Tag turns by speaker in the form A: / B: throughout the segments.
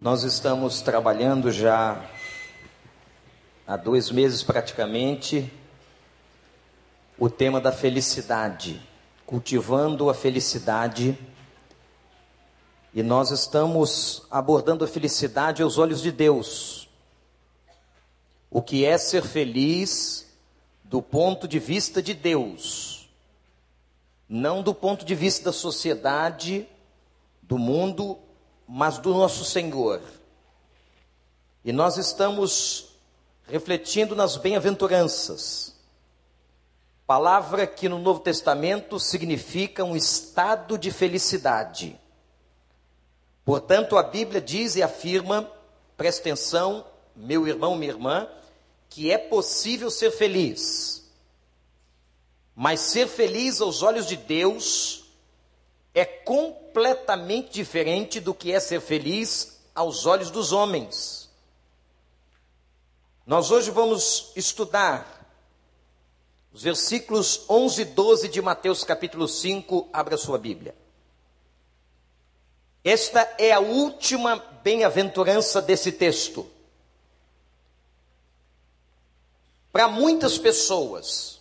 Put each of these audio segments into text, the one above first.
A: Nós estamos trabalhando já há dois meses praticamente o tema da felicidade, cultivando a felicidade. E nós estamos abordando a felicidade aos olhos de Deus. O que é ser feliz do ponto de vista de Deus, não do ponto de vista da sociedade, do mundo mas do nosso Senhor. E nós estamos refletindo nas bem-aventuranças, palavra que no Novo Testamento significa um estado de felicidade. Portanto, a Bíblia diz e afirma, presta atenção, meu irmão, minha irmã, que é possível ser feliz. Mas ser feliz aos olhos de Deus é completamente diferente do que é ser feliz aos olhos dos homens. Nós hoje vamos estudar os versículos 11 e 12 de Mateus capítulo 5. Abra sua Bíblia. Esta é a última bem-aventurança desse texto. Para muitas pessoas,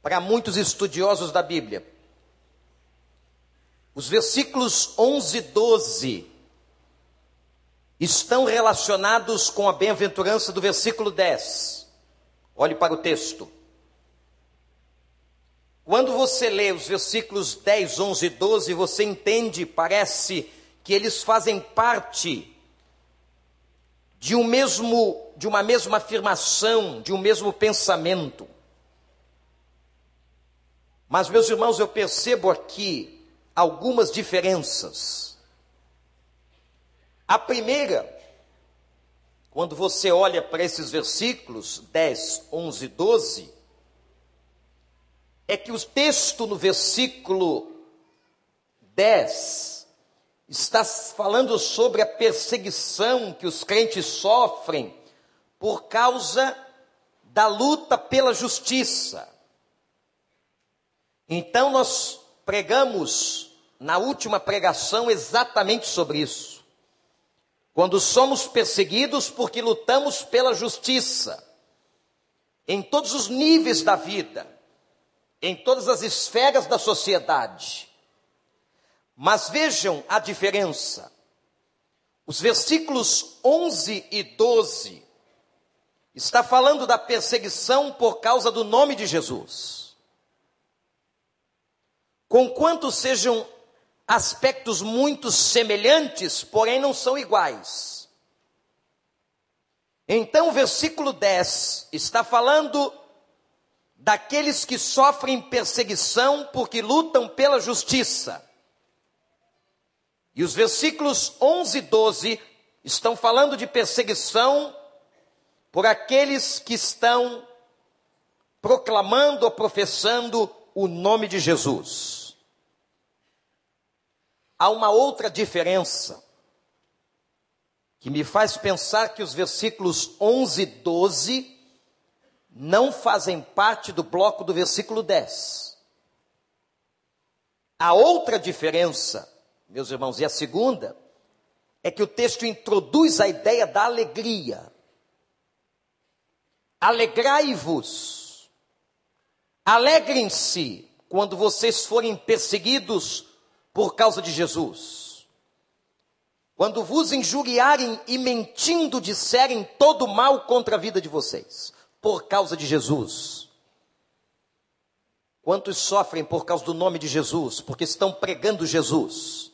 A: para muitos estudiosos da Bíblia, os versículos 11 e 12 estão relacionados com a bem-aventurança do versículo 10. Olhe para o texto. Quando você lê os versículos 10, 11 e 12, você entende, parece que eles fazem parte de um mesmo de uma mesma afirmação, de um mesmo pensamento. Mas meus irmãos, eu percebo aqui algumas diferenças. A primeira, quando você olha para esses versículos 10, 11 e 12, é que o texto no versículo 10 está falando sobre a perseguição que os crentes sofrem por causa da luta pela justiça. Então nós pregamos na última pregação exatamente sobre isso. Quando somos perseguidos porque lutamos pela justiça, em todos os níveis da vida, em todas as esferas da sociedade. Mas vejam a diferença. Os versículos 11 e 12 está falando da perseguição por causa do nome de Jesus conquanto sejam aspectos muito semelhantes, porém não são iguais. Então, o versículo 10 está falando daqueles que sofrem perseguição porque lutam pela justiça. E os versículos 11 e 12 estão falando de perseguição por aqueles que estão proclamando ou professando o nome de Jesus há uma outra diferença que me faz pensar que os versículos 11 e 12 não fazem parte do bloco do versículo 10. A outra diferença, meus irmãos, e a segunda, é que o texto introduz a ideia da alegria. Alegrai-vos, alegrem-se quando vocês forem perseguidos por causa de Jesus. Quando vos injuriarem e mentindo disserem todo mal contra a vida de vocês, por causa de Jesus. Quantos sofrem por causa do nome de Jesus, porque estão pregando Jesus,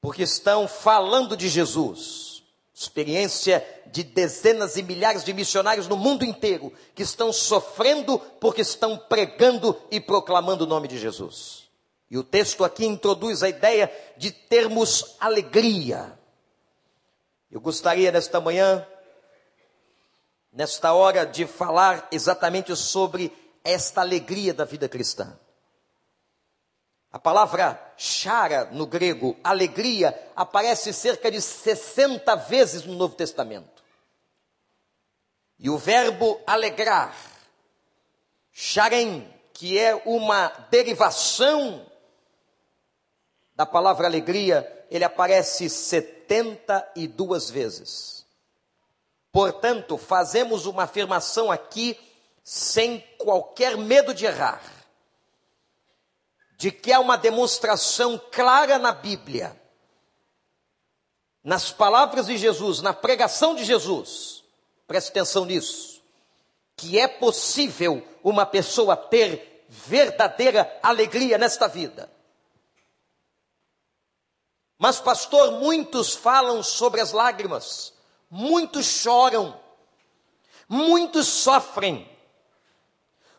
A: porque estão falando de Jesus. Experiência de dezenas e milhares de missionários no mundo inteiro que estão sofrendo porque estão pregando e proclamando o nome de Jesus. E o texto aqui introduz a ideia de termos alegria. Eu gostaria nesta manhã, nesta hora, de falar exatamente sobre esta alegria da vida cristã. A palavra chara no grego, alegria, aparece cerca de 60 vezes no Novo Testamento. E o verbo alegrar, charem, que é uma derivação da palavra alegria, ele aparece 82 vezes. Portanto, fazemos uma afirmação aqui sem qualquer medo de errar, de que há uma demonstração clara na Bíblia, nas palavras de Jesus, na pregação de Jesus, preste atenção nisso, que é possível uma pessoa ter verdadeira alegria nesta vida. Mas, pastor, muitos falam sobre as lágrimas, muitos choram, muitos sofrem,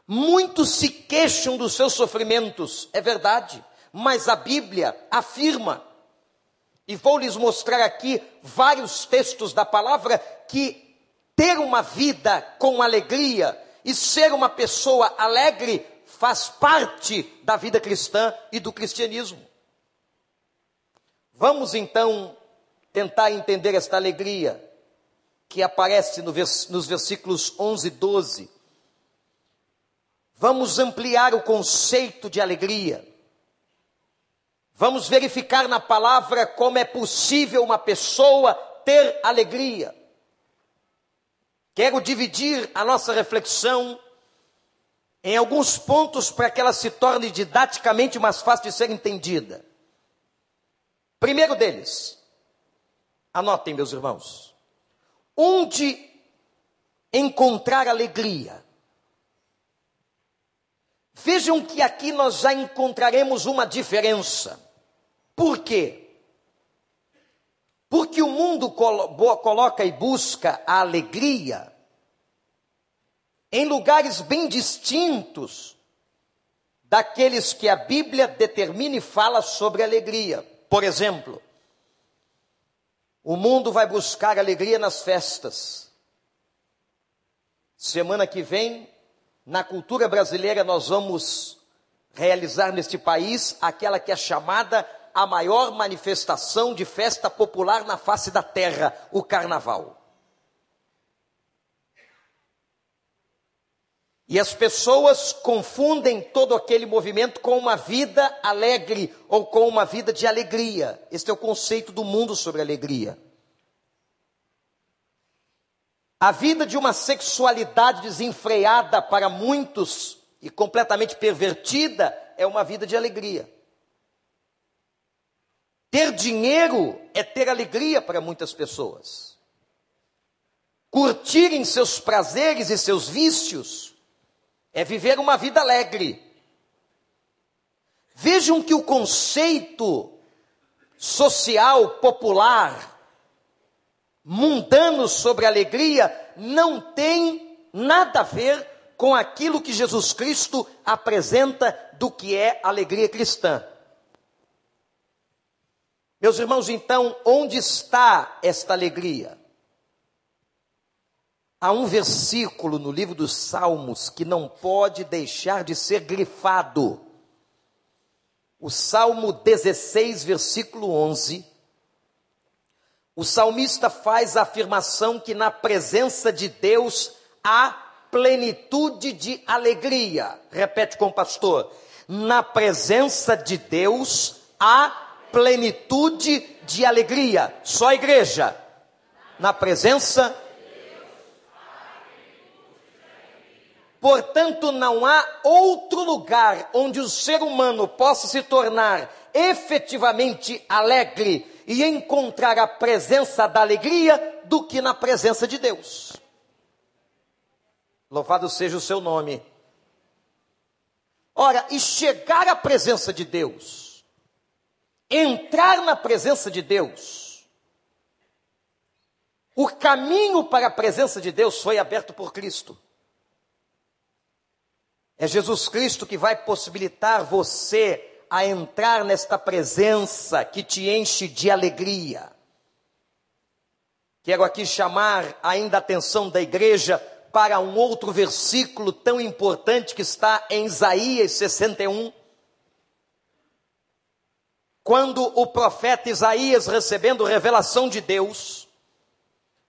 A: muitos se queixam dos seus sofrimentos, é verdade, mas a Bíblia afirma, e vou lhes mostrar aqui vários textos da palavra, que ter uma vida com alegria e ser uma pessoa alegre faz parte da vida cristã e do cristianismo. Vamos então tentar entender esta alegria que aparece no vers nos versículos 11 e 12. Vamos ampliar o conceito de alegria. Vamos verificar na palavra como é possível uma pessoa ter alegria. Quero dividir a nossa reflexão em alguns pontos para que ela se torne didaticamente mais fácil de ser entendida. Primeiro deles, anotem, meus irmãos, onde encontrar alegria. Vejam que aqui nós já encontraremos uma diferença. Por quê? Porque o mundo coloca e busca a alegria em lugares bem distintos daqueles que a Bíblia determina e fala sobre alegria. Por exemplo, o mundo vai buscar alegria nas festas. Semana que vem, na cultura brasileira, nós vamos realizar neste país aquela que é chamada a maior manifestação de festa popular na face da terra, o carnaval. E as pessoas confundem todo aquele movimento com uma vida alegre ou com uma vida de alegria. Este é o conceito do mundo sobre alegria. A vida de uma sexualidade desenfreada para muitos e completamente pervertida é uma vida de alegria. Ter dinheiro é ter alegria para muitas pessoas. Curtirem seus prazeres e seus vícios é viver uma vida alegre. Vejam que o conceito social, popular, mundano sobre alegria não tem nada a ver com aquilo que Jesus Cristo apresenta do que é alegria cristã. Meus irmãos, então, onde está esta alegria? Há um versículo no livro dos Salmos que não pode deixar de ser grifado. O Salmo 16, versículo 11. O salmista faz a afirmação que na presença de Deus há plenitude de alegria. Repete com o pastor. Na presença de Deus há plenitude de alegria. Só a igreja. Na presença Portanto, não há outro lugar onde o ser humano possa se tornar efetivamente alegre e encontrar a presença da alegria do que na presença de Deus. Louvado seja o seu nome. Ora, e chegar à presença de Deus, entrar na presença de Deus, o caminho para a presença de Deus foi aberto por Cristo. É Jesus Cristo que vai possibilitar você a entrar nesta presença que te enche de alegria. Quero aqui chamar ainda a atenção da igreja para um outro versículo tão importante que está em Isaías 61. Quando o profeta Isaías, recebendo revelação de Deus,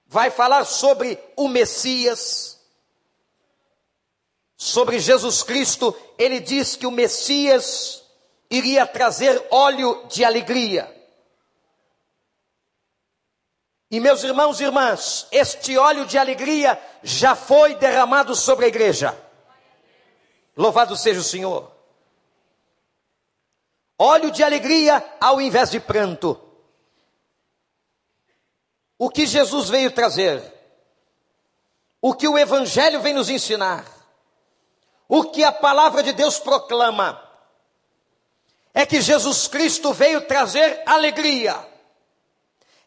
A: vai falar sobre o Messias, sobre Jesus Cristo, ele diz que o Messias iria trazer óleo de alegria. E meus irmãos e irmãs, este óleo de alegria já foi derramado sobre a igreja. Louvado seja o Senhor. Óleo de alegria ao invés de pranto. O que Jesus veio trazer? O que o Evangelho vem nos ensinar? O que a palavra de Deus proclama? É que Jesus Cristo veio trazer alegria.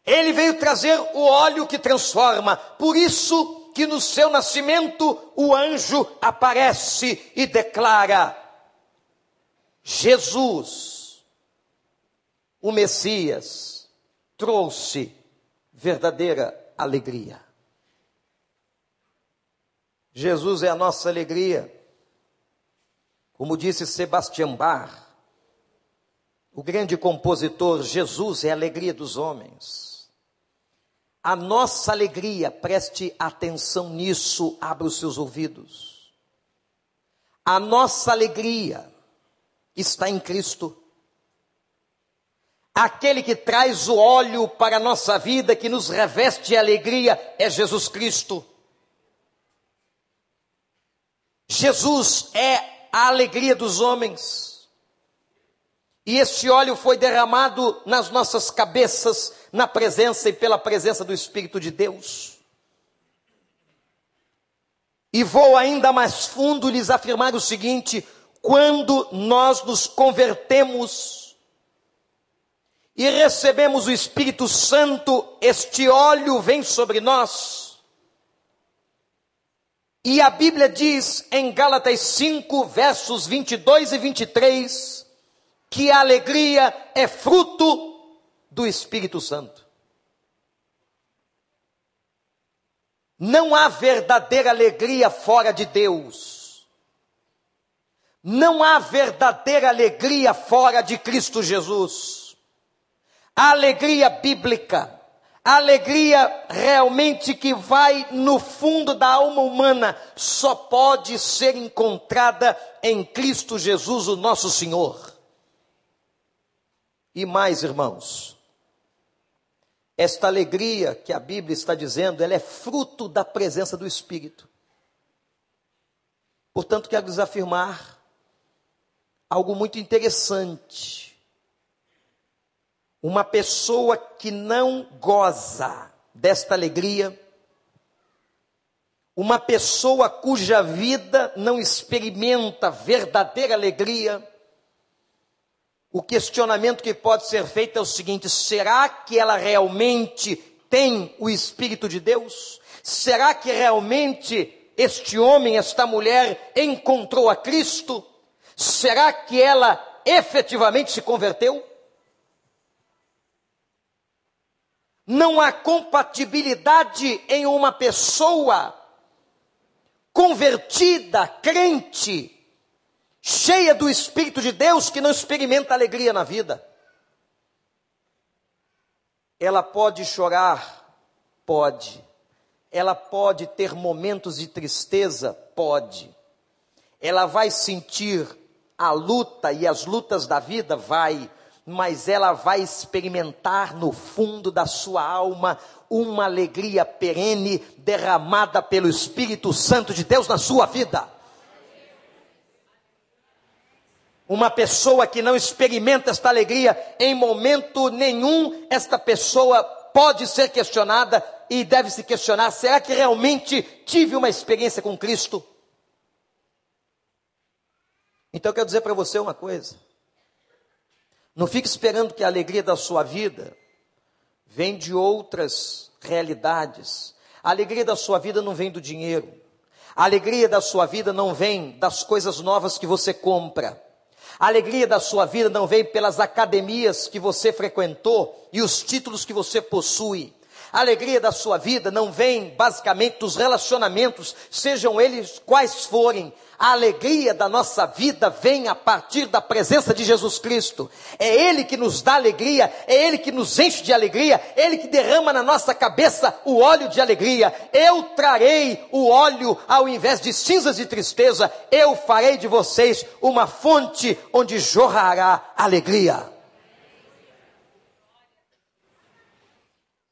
A: Ele veio trazer o óleo que transforma. Por isso que no seu nascimento o anjo aparece e declara: Jesus, o Messias, trouxe verdadeira alegria. Jesus é a nossa alegria. Como disse Sebastião Bach, o grande compositor, Jesus é a alegria dos homens. A nossa alegria, preste atenção nisso, abra os seus ouvidos. A nossa alegria está em Cristo. Aquele que traz o óleo para a nossa vida, que nos reveste de alegria, é Jesus Cristo. Jesus é a alegria dos homens. E esse óleo foi derramado nas nossas cabeças, na presença e pela presença do Espírito de Deus. E vou ainda mais fundo lhes afirmar o seguinte: quando nós nos convertemos e recebemos o Espírito Santo, este óleo vem sobre nós e a Bíblia diz em Gálatas 5, versos 22 e 23, que a alegria é fruto do Espírito Santo. Não há verdadeira alegria fora de Deus. Não há verdadeira alegria fora de Cristo Jesus. A alegria bíblica a alegria realmente que vai no fundo da alma humana só pode ser encontrada em Cristo Jesus, o nosso Senhor. E mais, irmãos, esta alegria que a Bíblia está dizendo, ela é fruto da presença do Espírito. Portanto, quero desafirmar algo muito interessante uma pessoa que não goza desta alegria, uma pessoa cuja vida não experimenta verdadeira alegria, o questionamento que pode ser feito é o seguinte: será que ela realmente tem o Espírito de Deus? Será que realmente este homem, esta mulher encontrou a Cristo? Será que ela efetivamente se converteu? Não há compatibilidade em uma pessoa convertida, crente, cheia do Espírito de Deus, que não experimenta alegria na vida. Ela pode chorar? Pode. Ela pode ter momentos de tristeza? Pode. Ela vai sentir a luta e as lutas da vida? Vai mas ela vai experimentar no fundo da sua alma uma alegria perene derramada pelo Espírito Santo de Deus na sua vida. Uma pessoa que não experimenta esta alegria em momento nenhum, esta pessoa pode ser questionada e deve se questionar: será que realmente tive uma experiência com Cristo? Então eu quero dizer para você uma coisa. Não fique esperando que a alegria da sua vida vem de outras realidades. A alegria da sua vida não vem do dinheiro. A alegria da sua vida não vem das coisas novas que você compra. A alegria da sua vida não vem pelas academias que você frequentou e os títulos que você possui. A alegria da sua vida não vem basicamente dos relacionamentos, sejam eles quais forem. A alegria da nossa vida vem a partir da presença de Jesus Cristo. É Ele que nos dá alegria, é Ele que nos enche de alegria, é Ele que derrama na nossa cabeça o óleo de alegria. Eu trarei o óleo ao invés de cinzas de tristeza, eu farei de vocês uma fonte onde jorrará alegria.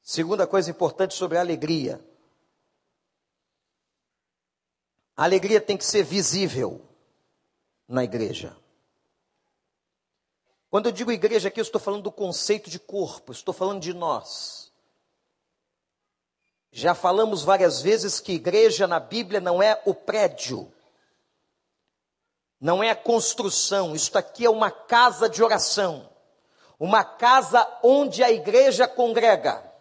A: Segunda coisa importante sobre a alegria. A alegria tem que ser visível na igreja. Quando eu digo igreja aqui, eu estou falando do conceito de corpo, estou falando de nós. Já falamos várias vezes que igreja na Bíblia não é o prédio, não é a construção, isto aqui é uma casa de oração, uma casa onde a igreja congrega.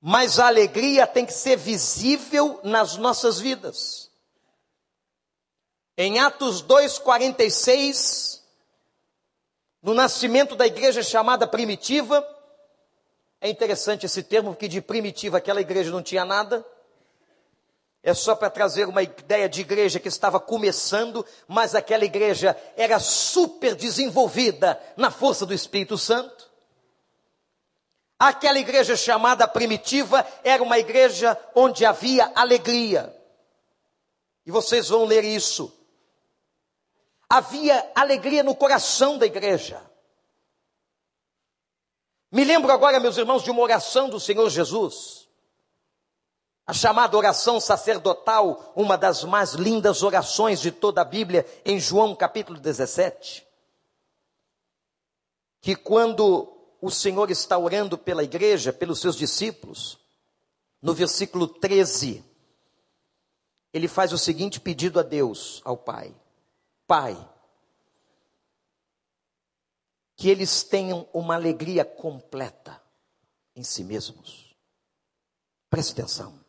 A: Mas a alegria tem que ser visível nas nossas vidas. Em Atos 2,46, no nascimento da igreja chamada primitiva, é interessante esse termo, porque de primitiva aquela igreja não tinha nada. É só para trazer uma ideia de igreja que estava começando, mas aquela igreja era super desenvolvida na força do Espírito Santo. Aquela igreja chamada primitiva era uma igreja onde havia alegria. E vocês vão ler isso. Havia alegria no coração da igreja. Me lembro agora, meus irmãos, de uma oração do Senhor Jesus. A chamada oração sacerdotal, uma das mais lindas orações de toda a Bíblia, em João capítulo 17. Que quando o Senhor está orando pela igreja, pelos seus discípulos, no versículo 13, ele faz o seguinte pedido a Deus, ao Pai: Pai, que eles tenham uma alegria completa em si mesmos. Preste atenção.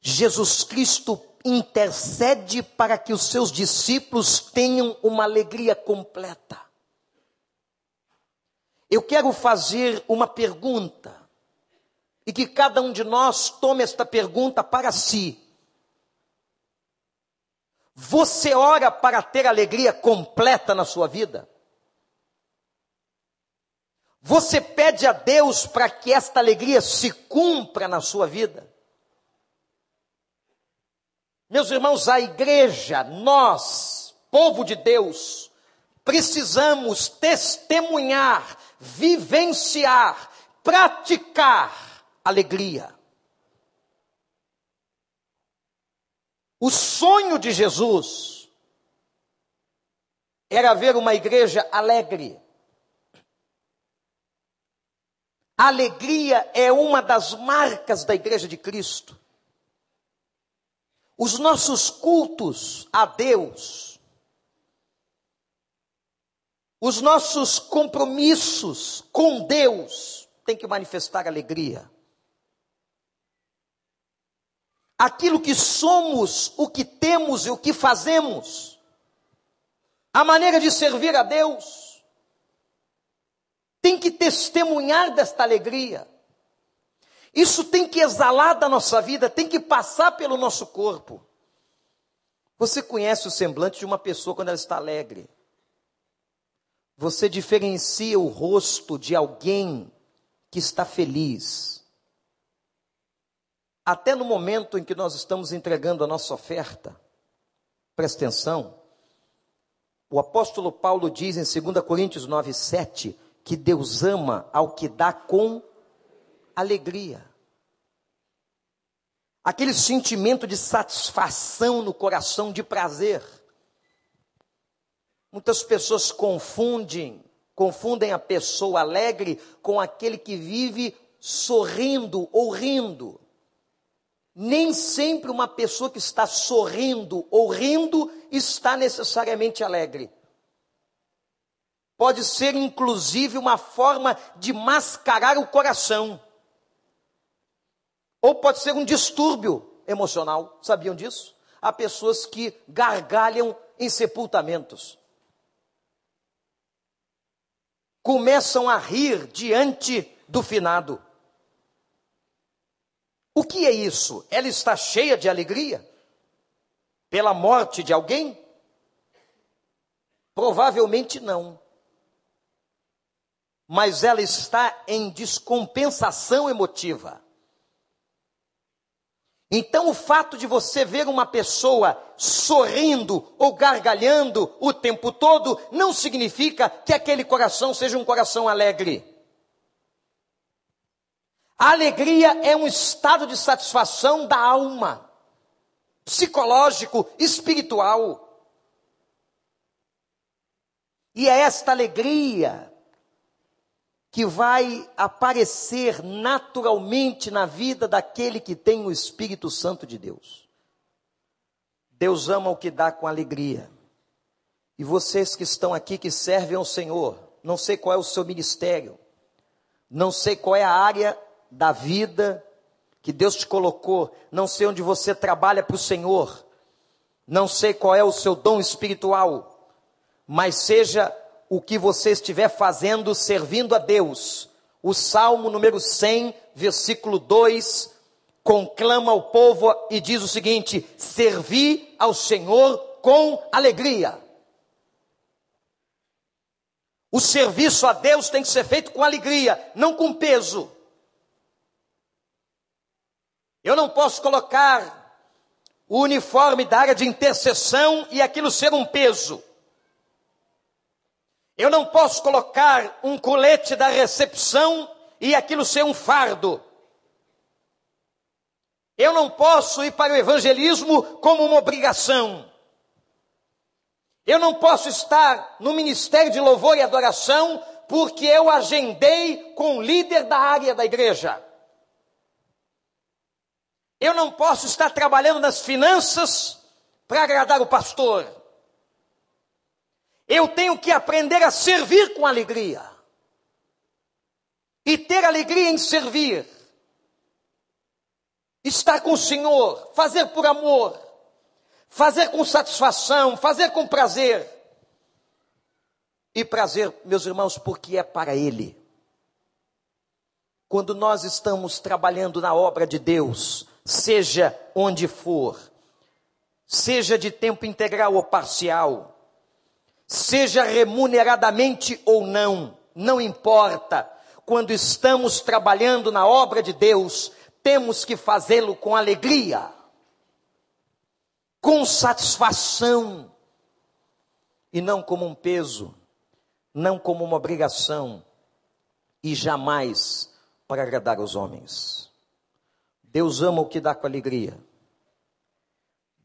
A: Jesus Cristo intercede para que os seus discípulos tenham uma alegria completa. Eu quero fazer uma pergunta e que cada um de nós tome esta pergunta para si. Você ora para ter alegria completa na sua vida? Você pede a Deus para que esta alegria se cumpra na sua vida? Meus irmãos, a igreja, nós, povo de Deus, precisamos testemunhar, vivenciar, praticar alegria. O sonho de Jesus era ver uma igreja alegre. A alegria é uma das marcas da igreja de Cristo. Os nossos cultos a Deus, os nossos compromissos com Deus, têm que manifestar alegria. aquilo que somos, o que temos e o que fazemos, a maneira de servir a Deus, tem que testemunhar desta alegria. Isso tem que exalar da nossa vida, tem que passar pelo nosso corpo. Você conhece o semblante de uma pessoa quando ela está alegre. Você diferencia o rosto de alguém que está feliz até no momento em que nós estamos entregando a nossa oferta, presta atenção, o apóstolo Paulo diz em 2 Coríntios 9, 7, que Deus ama ao que dá com alegria. Aquele sentimento de satisfação no coração, de prazer. Muitas pessoas confundem, confundem a pessoa alegre com aquele que vive sorrindo ou rindo. Nem sempre uma pessoa que está sorrindo ou rindo está necessariamente alegre. Pode ser inclusive uma forma de mascarar o coração. Ou pode ser um distúrbio emocional. Sabiam disso? Há pessoas que gargalham em sepultamentos. Começam a rir diante do finado. O que é isso? Ela está cheia de alegria? Pela morte de alguém? Provavelmente não. Mas ela está em descompensação emotiva. Então, o fato de você ver uma pessoa sorrindo ou gargalhando o tempo todo não significa que aquele coração seja um coração alegre. A alegria é um estado de satisfação da alma, psicológico, espiritual. E é esta alegria que vai aparecer naturalmente na vida daquele que tem o Espírito Santo de Deus. Deus ama o que dá com alegria. E vocês que estão aqui, que servem ao Senhor, não sei qual é o seu ministério, não sei qual é a área da vida que Deus te colocou, não sei onde você trabalha para o Senhor, não sei qual é o seu dom espiritual, mas seja o que você estiver fazendo servindo a Deus. O Salmo número 100, versículo 2, conclama ao povo e diz o seguinte: Servi ao Senhor com alegria. O serviço a Deus tem que ser feito com alegria, não com peso. Eu não posso colocar o uniforme da área de intercessão e aquilo ser um peso. Eu não posso colocar um colete da recepção e aquilo ser um fardo. Eu não posso ir para o evangelismo como uma obrigação. Eu não posso estar no ministério de louvor e adoração porque eu agendei com o líder da área da igreja. Eu não posso estar trabalhando nas finanças para agradar o pastor. Eu tenho que aprender a servir com alegria. E ter alegria em servir. Estar com o Senhor, fazer por amor, fazer com satisfação, fazer com prazer. E prazer, meus irmãos, porque é para Ele. Quando nós estamos trabalhando na obra de Deus, seja onde for, seja de tempo integral ou parcial, seja remuneradamente ou não, não importa. Quando estamos trabalhando na obra de Deus, temos que fazê-lo com alegria, com satisfação, e não como um peso, não como uma obrigação, e jamais para agradar os homens. Deus ama o que dá com alegria.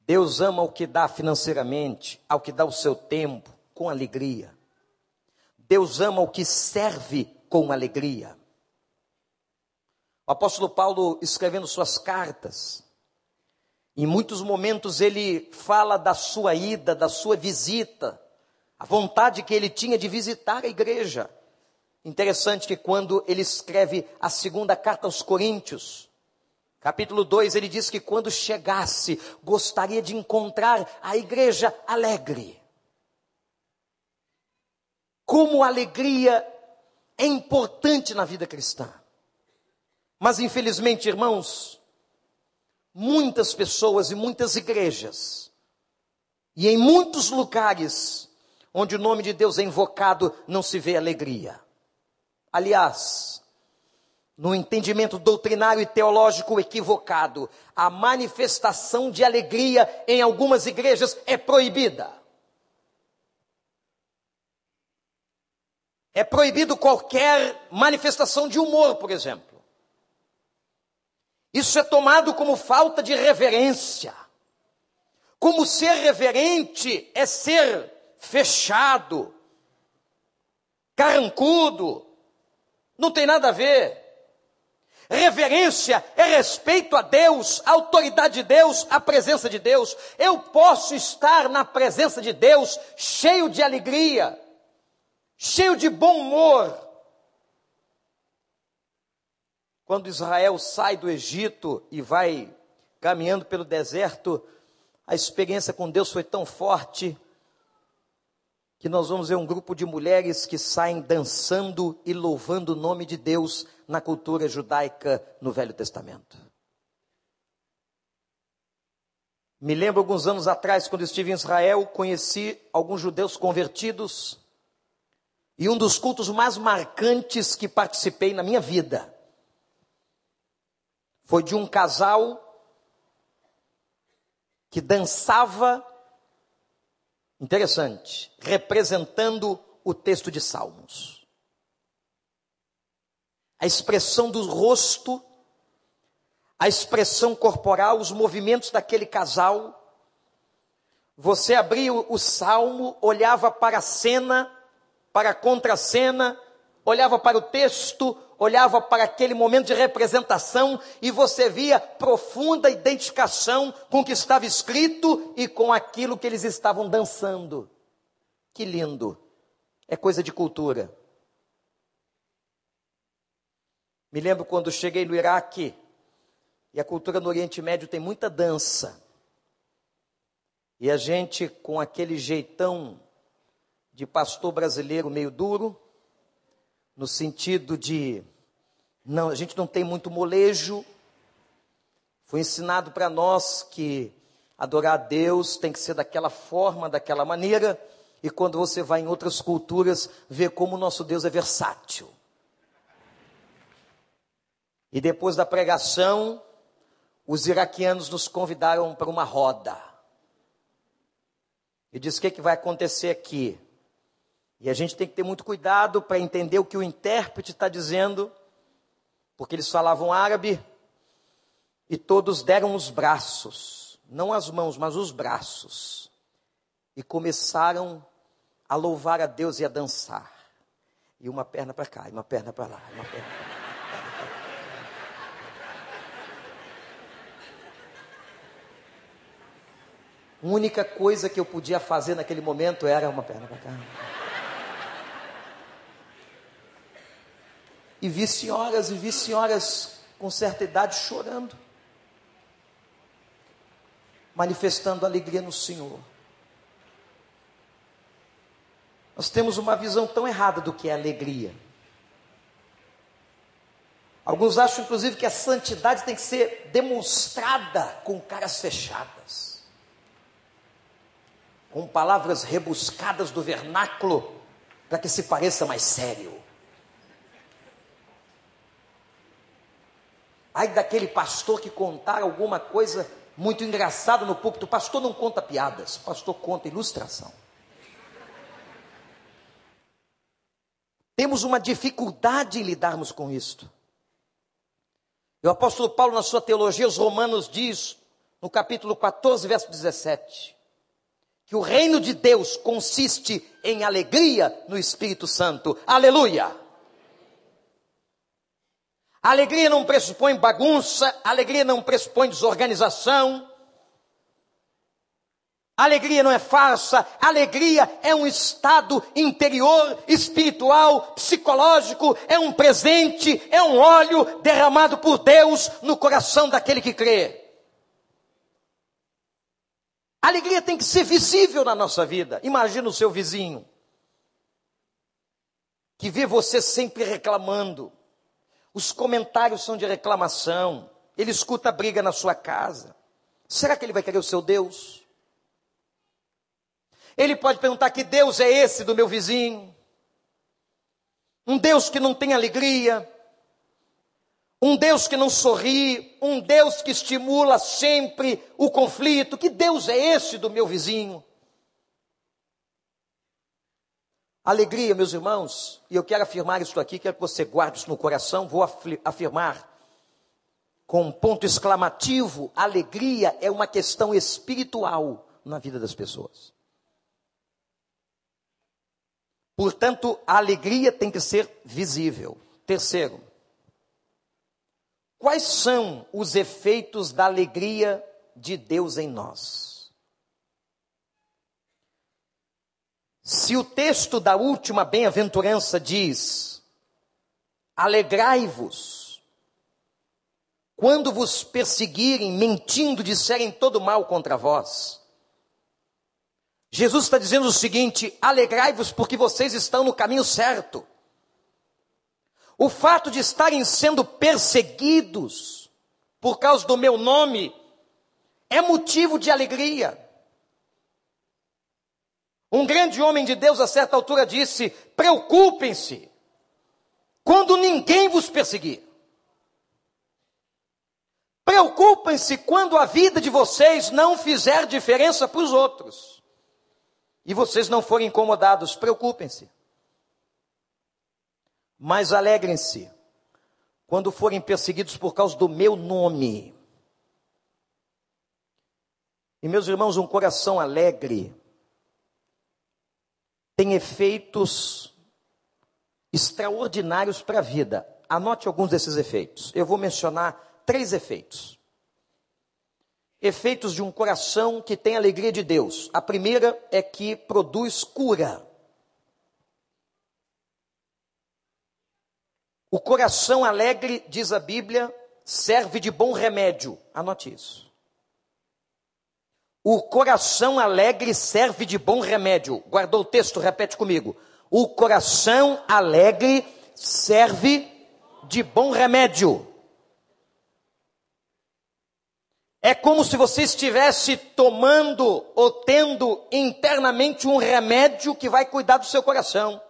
A: Deus ama o que dá financeiramente, ao que dá o seu tempo, com alegria. Deus ama o que serve com alegria. O apóstolo Paulo, escrevendo suas cartas, em muitos momentos ele fala da sua ida, da sua visita, a vontade que ele tinha de visitar a igreja. Interessante que quando ele escreve a segunda carta aos Coríntios, capítulo 2, ele diz que quando chegasse, gostaria de encontrar a igreja alegre como a alegria é importante na vida cristã. Mas infelizmente, irmãos, muitas pessoas e muitas igrejas, e em muitos lugares onde o nome de Deus é invocado, não se vê alegria. Aliás, no entendimento doutrinário e teológico equivocado, a manifestação de alegria em algumas igrejas é proibida. É proibido qualquer manifestação de humor, por exemplo. Isso é tomado como falta de reverência. Como ser reverente é ser fechado, carrancudo. Não tem nada a ver. Reverência é respeito a Deus, a autoridade de Deus, a presença de Deus. Eu posso estar na presença de Deus cheio de alegria cheio de bom humor. Quando Israel sai do Egito e vai caminhando pelo deserto, a experiência com Deus foi tão forte que nós vamos ver um grupo de mulheres que saem dançando e louvando o nome de Deus na cultura judaica no Velho Testamento. Me lembro alguns anos atrás, quando estive em Israel, conheci alguns judeus convertidos e um dos cultos mais marcantes que participei na minha vida foi de um casal que dançava, interessante, representando o texto de Salmos. A expressão do rosto, a expressão corporal, os movimentos daquele casal. Você abria o salmo, olhava para a cena, para a contracena, olhava para o texto, olhava para aquele momento de representação e você via profunda identificação com o que estava escrito e com aquilo que eles estavam dançando. Que lindo! É coisa de cultura. Me lembro quando cheguei no Iraque, e a cultura no Oriente Médio tem muita dança. E a gente, com aquele jeitão de pastor brasileiro meio duro, no sentido de não, a gente não tem muito molejo. Foi ensinado para nós que adorar a Deus tem que ser daquela forma, daquela maneira, e quando você vai em outras culturas, vê como o nosso Deus é versátil. E depois da pregação, os iraquianos nos convidaram para uma roda. E disse: O que, que vai acontecer aqui? E a gente tem que ter muito cuidado para entender o que o intérprete está dizendo, porque eles falavam árabe e todos deram os braços, não as mãos, mas os braços, e começaram a louvar a Deus e a dançar. E uma perna para cá, e uma perna para lá, uma perna. A única coisa que eu podia fazer naquele momento era uma perna para cá. E vi senhoras e vi senhoras com certa idade chorando, manifestando alegria no Senhor. Nós temos uma visão tão errada do que é alegria. Alguns acham, inclusive, que a santidade tem que ser demonstrada com caras fechadas, com palavras rebuscadas do vernáculo, para que se pareça mais sério. Ai daquele pastor que contar alguma coisa muito engraçada no púlpito. Pastor não conta piadas, pastor conta ilustração. Temos uma dificuldade em lidarmos com isto. O apóstolo Paulo, na sua teologia, os Romanos, diz, no capítulo 14, verso 17, que o reino de Deus consiste em alegria no Espírito Santo. Aleluia! Alegria não pressupõe bagunça, alegria não pressupõe desorganização. Alegria não é farsa, alegria é um estado interior, espiritual, psicológico, é um presente, é um óleo derramado por Deus no coração daquele que crê. alegria tem que ser visível na nossa vida. Imagina o seu vizinho, que vê você sempre reclamando, os comentários são de reclamação. Ele escuta a briga na sua casa. Será que ele vai querer o seu Deus? Ele pode perguntar: que Deus é esse do meu vizinho? Um Deus que não tem alegria, um Deus que não sorri, um Deus que estimula sempre o conflito. Que Deus é esse do meu vizinho? Alegria, meus irmãos, e eu quero afirmar isso aqui, quero que você guarde isso no coração, vou afirmar com um ponto exclamativo: alegria é uma questão espiritual na vida das pessoas. Portanto, a alegria tem que ser visível. Terceiro, quais são os efeitos da alegria de Deus em nós? Se o texto da última bem-aventurança diz: Alegrai-vos, quando vos perseguirem, mentindo, disserem todo mal contra vós. Jesus está dizendo o seguinte: alegrai-vos porque vocês estão no caminho certo. O fato de estarem sendo perseguidos por causa do meu nome é motivo de alegria. Um grande homem de Deus, a certa altura, disse: preocupem-se quando ninguém vos perseguir. Preocupem-se quando a vida de vocês não fizer diferença para os outros. E vocês não forem incomodados, preocupem-se. Mas alegrem-se quando forem perseguidos por causa do meu nome. E meus irmãos, um coração alegre tem efeitos extraordinários para a vida. Anote alguns desses efeitos. Eu vou mencionar três efeitos. Efeitos de um coração que tem alegria de Deus. A primeira é que produz cura. O coração alegre, diz a Bíblia, serve de bom remédio. Anote isso. O coração alegre serve de bom remédio. Guardou o texto? Repete comigo. O coração alegre serve de bom remédio. É como se você estivesse tomando ou tendo internamente um remédio que vai cuidar do seu coração.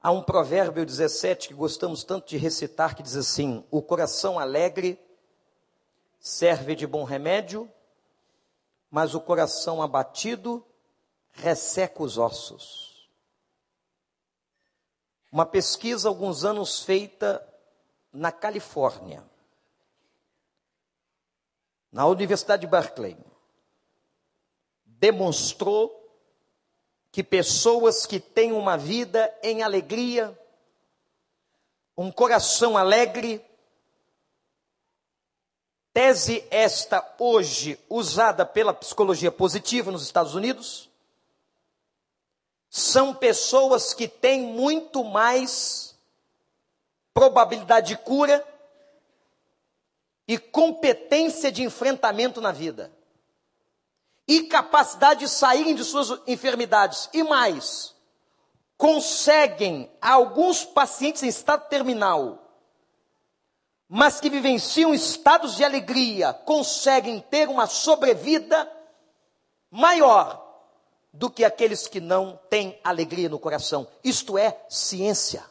A: Há um provérbio 17 que gostamos tanto de recitar que diz assim: O coração alegre serve de bom remédio, mas o coração abatido resseca os ossos. Uma pesquisa, alguns anos, feita na Califórnia, na Universidade de Berkeley, demonstrou que pessoas que têm uma vida em alegria, um coração alegre, tese esta hoje usada pela psicologia positiva nos Estados Unidos, são pessoas que têm muito mais probabilidade de cura e competência de enfrentamento na vida. E capacidade de saírem de suas enfermidades. E mais, conseguem, alguns pacientes em estado terminal, mas que vivenciam estados de alegria, conseguem ter uma sobrevida maior do que aqueles que não têm alegria no coração. Isto é ciência.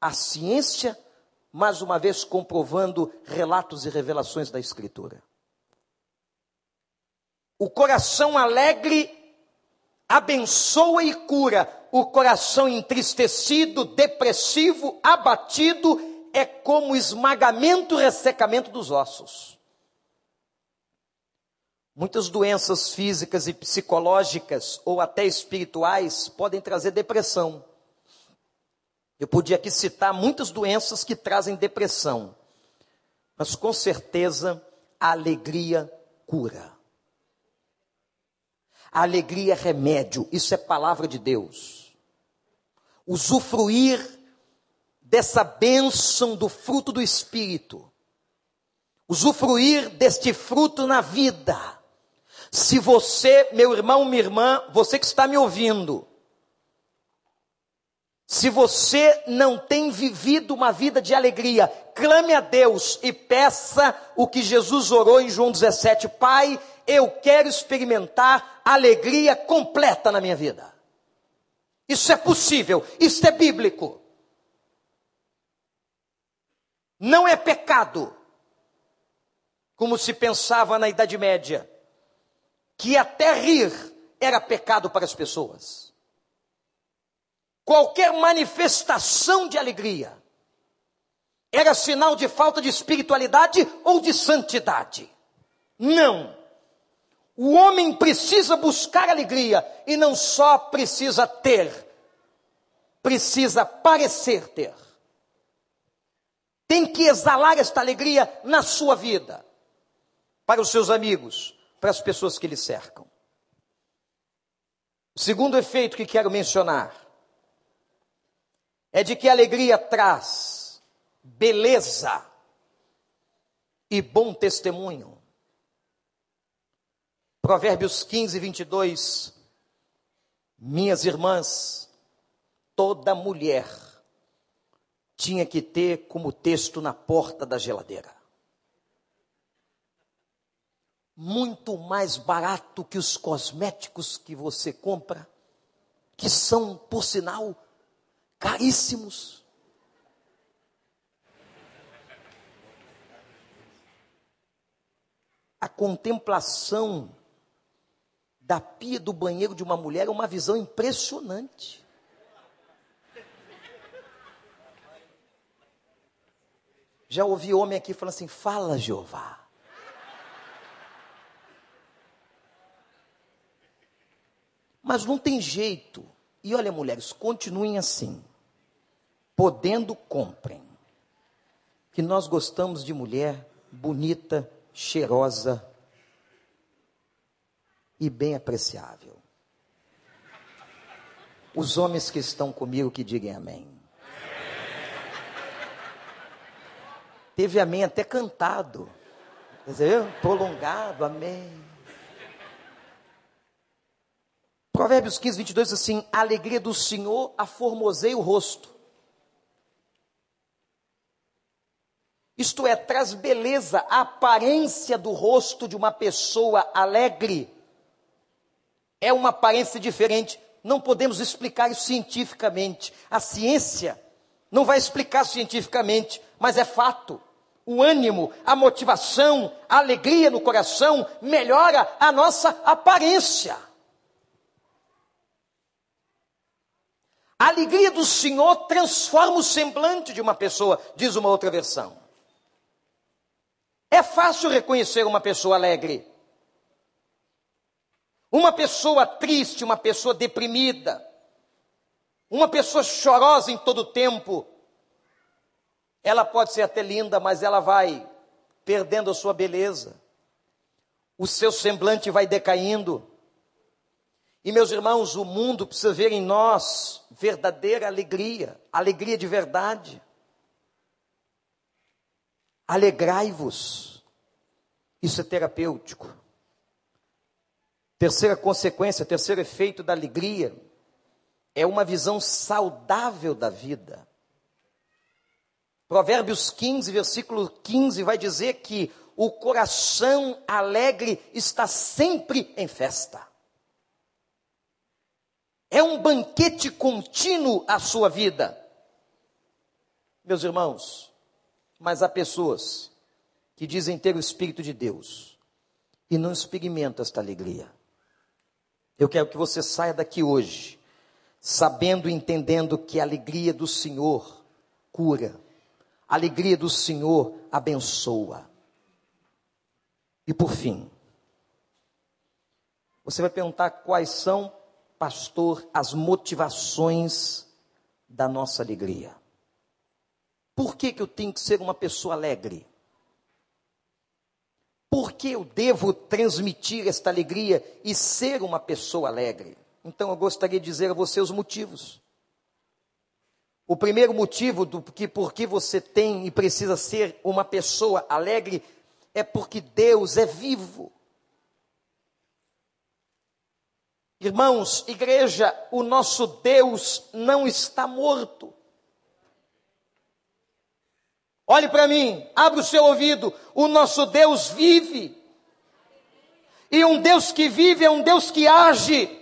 A: A ciência, mais uma vez, comprovando relatos e revelações da Escritura. O coração alegre abençoa e cura. O coração entristecido, depressivo, abatido, é como esmagamento e ressecamento dos ossos. Muitas doenças físicas e psicológicas ou até espirituais podem trazer depressão. Eu podia aqui citar muitas doenças que trazem depressão, mas com certeza a alegria cura. A alegria é remédio, isso é palavra de Deus. Usufruir dessa bênção do fruto do Espírito, usufruir deste fruto na vida, se você, meu irmão, minha irmã, você que está me ouvindo, se você não tem vivido uma vida de alegria, clame a Deus e peça o que Jesus orou em João 17: Pai, eu quero experimentar alegria completa na minha vida. Isso é possível, isso é bíblico. Não é pecado, como se pensava na Idade Média que até rir era pecado para as pessoas. Qualquer manifestação de alegria era sinal de falta de espiritualidade ou de santidade. Não. O homem precisa buscar alegria e não só precisa ter, precisa parecer ter. Tem que exalar esta alegria na sua vida, para os seus amigos, para as pessoas que lhe cercam. O segundo efeito que quero mencionar é de que a alegria traz beleza e bom testemunho. Provérbios 15, 22. Minhas irmãs, toda mulher tinha que ter como texto na porta da geladeira. Muito mais barato que os cosméticos que você compra, que são, por sinal, caríssimos. A contemplação da pia do banheiro de uma mulher é uma visão impressionante. Já ouvi homem aqui falando assim: fala, Jeová. Mas não tem jeito. E olha, mulheres, continuem assim. Podendo, comprem. Que nós gostamos de mulher bonita, cheirosa e bem apreciável. Os homens que estão comigo que digam amém. Teve amém até cantado. Viu? Prolongado, amém. Provérbios 15, 22 diz assim: A alegria do Senhor aformoseia o rosto. Isto é, traz beleza, a aparência do rosto de uma pessoa alegre. É uma aparência diferente. Não podemos explicar isso cientificamente. A ciência não vai explicar cientificamente, mas é fato. O ânimo, a motivação, a alegria no coração melhora a nossa aparência. A alegria do Senhor transforma o semblante de uma pessoa, diz uma outra versão. É fácil reconhecer uma pessoa alegre. Uma pessoa triste, uma pessoa deprimida, uma pessoa chorosa em todo o tempo, ela pode ser até linda, mas ela vai perdendo a sua beleza, o seu semblante vai decaindo. E meus irmãos, o mundo precisa ver em nós verdadeira alegria, alegria de verdade. Alegrai-vos. Isso é terapêutico. Terceira consequência, terceiro efeito da alegria é uma visão saudável da vida. Provérbios 15, versículo 15 vai dizer que o coração alegre está sempre em festa. É um banquete contínuo a sua vida. Meus irmãos, mas há pessoas que dizem ter o Espírito de Deus e não experimentam esta alegria. Eu quero que você saia daqui hoje, sabendo e entendendo que a alegria do Senhor cura, a alegria do Senhor abençoa. E por fim, você vai perguntar quais são pastor, as motivações da nossa alegria. Por que, que eu tenho que ser uma pessoa alegre? Por que eu devo transmitir esta alegria e ser uma pessoa alegre? Então eu gostaria de dizer a você os motivos. O primeiro motivo do que por que você tem e precisa ser uma pessoa alegre é porque Deus é vivo. Irmãos, igreja, o nosso Deus não está morto. Olhe para mim, abre o seu ouvido. O nosso Deus vive. E um Deus que vive é um Deus que age.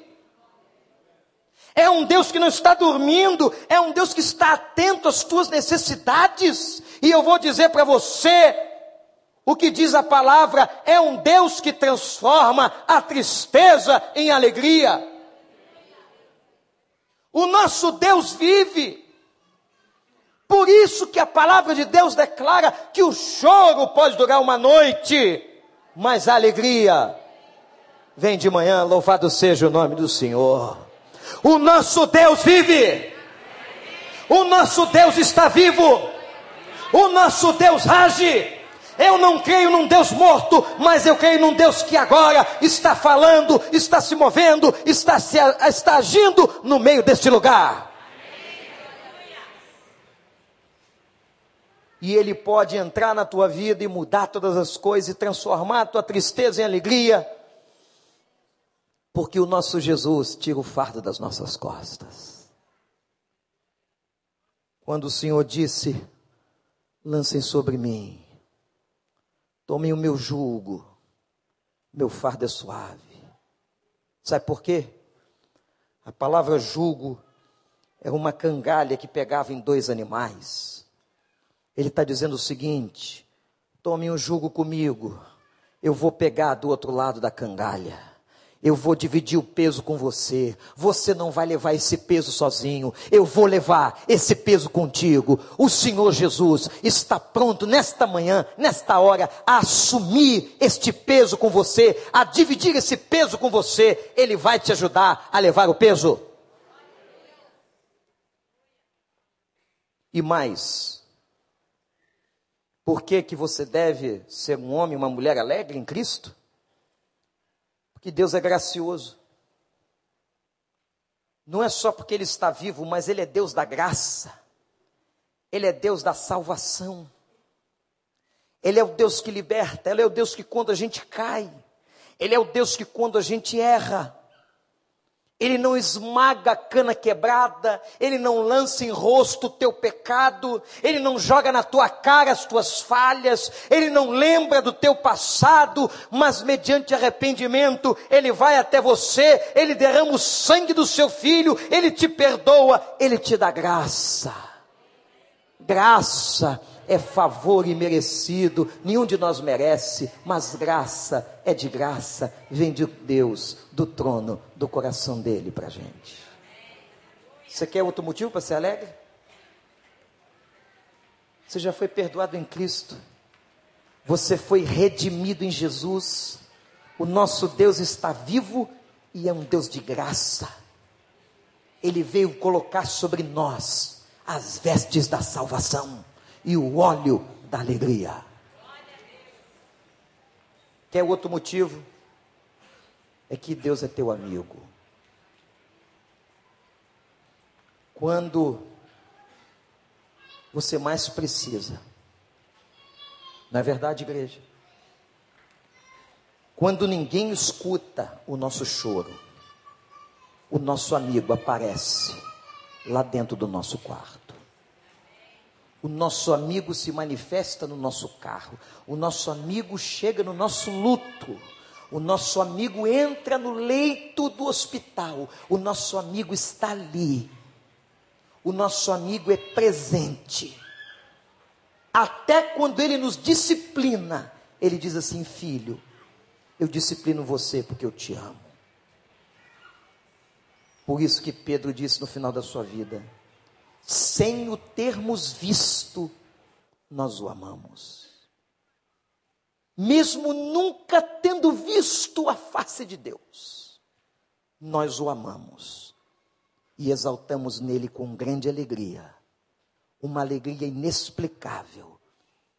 A: É um Deus que não está dormindo, é um Deus que está atento às tuas necessidades. E eu vou dizer para você, o que diz a palavra é um Deus que transforma a tristeza em alegria. O nosso Deus vive. Por isso que a palavra de Deus declara que o choro pode durar uma noite, mas a alegria vem de manhã. Louvado seja o nome do Senhor. O nosso Deus vive. O nosso Deus está vivo. O nosso Deus age. Eu não creio num Deus morto, mas eu creio num Deus que agora está falando, está se movendo, está, se, está agindo no meio deste lugar. E Ele pode entrar na tua vida e mudar todas as coisas e transformar a tua tristeza em alegria, porque o nosso Jesus tira o fardo das nossas costas. Quando o Senhor disse: Lancem sobre mim Tomem o meu jugo, meu fardo é suave. Sabe por quê? A palavra jugo é uma cangalha que pegava em dois animais. Ele está dizendo o seguinte: tomem o jugo comigo, eu vou pegar do outro lado da cangalha. Eu vou dividir o peso com você. Você não vai levar esse peso sozinho. Eu vou levar esse peso contigo. O Senhor Jesus está pronto nesta manhã, nesta hora, a assumir este peso com você, a dividir esse peso com você. Ele vai te ajudar a levar o peso. E mais, por que que você deve ser um homem, uma mulher alegre em Cristo? Que Deus é gracioso. Não é só porque Ele está vivo, mas Ele é Deus da graça. Ele é Deus da salvação. Ele é o Deus que liberta. Ele é o Deus que quando a gente cai. Ele é o Deus que quando a gente erra. Ele não esmaga a cana quebrada, Ele não lança em rosto o teu pecado, Ele não joga na tua cara as tuas falhas, Ele não lembra do teu passado, mas mediante arrependimento, Ele vai até você, Ele derrama o sangue do seu filho, Ele te perdoa, Ele te dá graça. Graça é favor imerecido, nenhum de nós merece, mas graça é de graça, vem de Deus, do trono, do coração dele para a gente. Você quer outro motivo para ser alegre? Você já foi perdoado em Cristo, você foi redimido em Jesus, o nosso Deus está vivo e é um Deus de graça. Ele veio colocar sobre nós as vestes da salvação e o óleo da alegria. Quer outro motivo? É que Deus é teu amigo. Quando você mais precisa. Não é verdade, igreja? Quando ninguém escuta o nosso choro, o nosso amigo aparece lá dentro do nosso quarto. O nosso amigo se manifesta no nosso carro. O nosso amigo chega no nosso luto. O nosso amigo entra no leito do hospital. O nosso amigo está ali. O nosso amigo é presente. Até quando ele nos disciplina, ele diz assim: Filho, eu disciplino você porque eu te amo. Por isso que Pedro disse no final da sua vida: sem o termos visto, nós o amamos. Mesmo nunca tendo visto a face de Deus, nós o amamos e exaltamos nele com grande alegria, uma alegria inexplicável,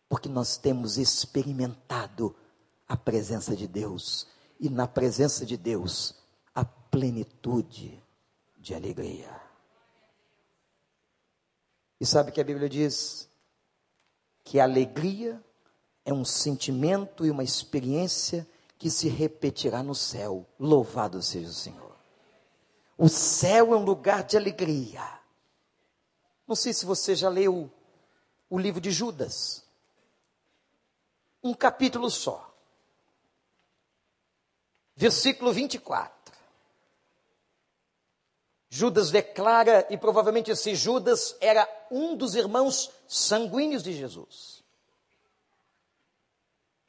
A: porque nós temos experimentado a presença de Deus e na presença de Deus a plenitude de alegria. E sabe que a Bíblia diz? Que a alegria é um sentimento e uma experiência que se repetirá no céu. Louvado seja o Senhor. O céu é um lugar de alegria. Não sei se você já leu o livro de Judas. Um capítulo só. Versículo 24. Judas declara, e provavelmente esse Judas era um dos irmãos sanguíneos de Jesus.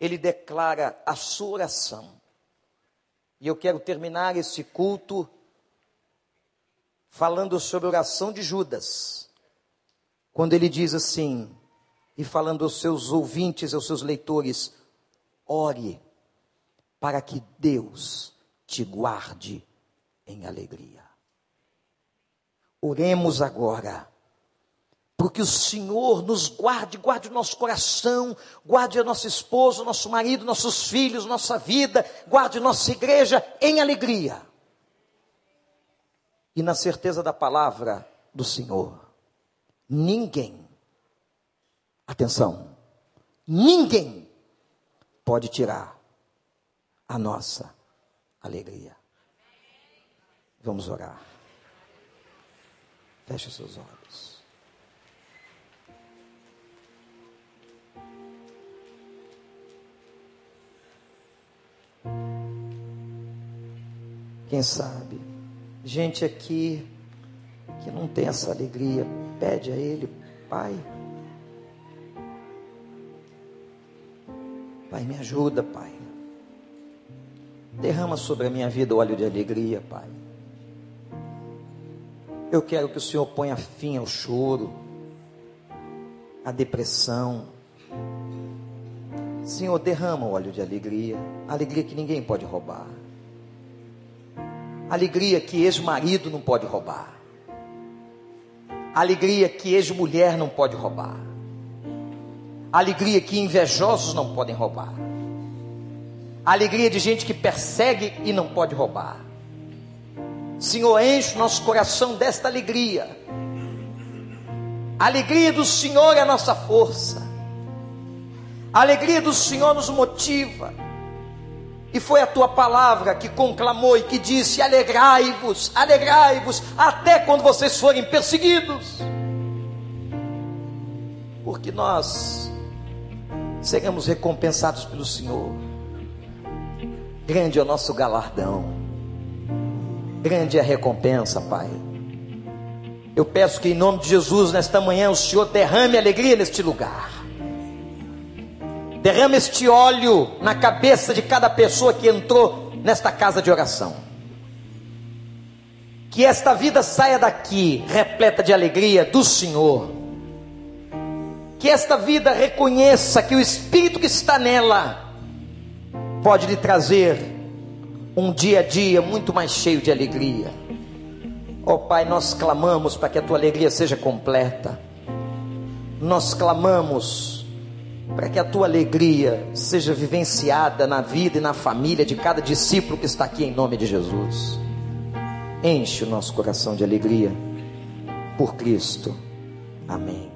A: Ele declara a sua oração. E eu quero terminar este culto falando sobre a oração de Judas. Quando ele diz assim, e falando aos seus ouvintes, aos seus leitores: ore para que Deus te guarde em alegria. Oremos agora. Porque o Senhor nos guarde, guarde o nosso coração, guarde a nossa esposa, nosso marido, nossos filhos, nossa vida, guarde nossa igreja em alegria. E na certeza da palavra do Senhor. Ninguém, atenção, ninguém pode tirar a nossa alegria. Vamos orar. Feche seus olhos. Quem sabe, gente aqui que não tem essa alegria, pede a Ele, Pai. Pai, me ajuda, Pai. Derrama sobre a minha vida o óleo de alegria, Pai. Eu quero que o Senhor ponha fim ao choro, à depressão. Senhor, derrama o óleo de alegria, alegria que ninguém pode roubar. Alegria que ex-marido não pode roubar. Alegria que ex-mulher não pode roubar. Alegria que invejosos não podem roubar. Alegria de gente que persegue e não pode roubar. Senhor, enche o nosso coração desta alegria. A alegria do Senhor é a nossa força. A alegria do Senhor nos motiva. E foi a tua palavra que conclamou e que disse: alegrai-vos, alegrai-vos, até quando vocês forem perseguidos. Porque nós seremos recompensados pelo Senhor. Grande é o nosso galardão, grande é a recompensa, Pai. Eu peço que em nome de Jesus, nesta manhã, o Senhor derrame alegria neste lugar. Derrame este óleo na cabeça de cada pessoa que entrou nesta casa de oração. Que esta vida saia daqui repleta de alegria do Senhor. Que esta vida reconheça que o Espírito que está nela pode lhe trazer um dia a dia muito mais cheio de alegria. Ó oh, Pai, nós clamamos para que a tua alegria seja completa. Nós clamamos para que a tua alegria seja vivenciada na vida e na família de cada discípulo que está aqui em nome de Jesus. Enche o nosso coração de alegria por Cristo. Amém.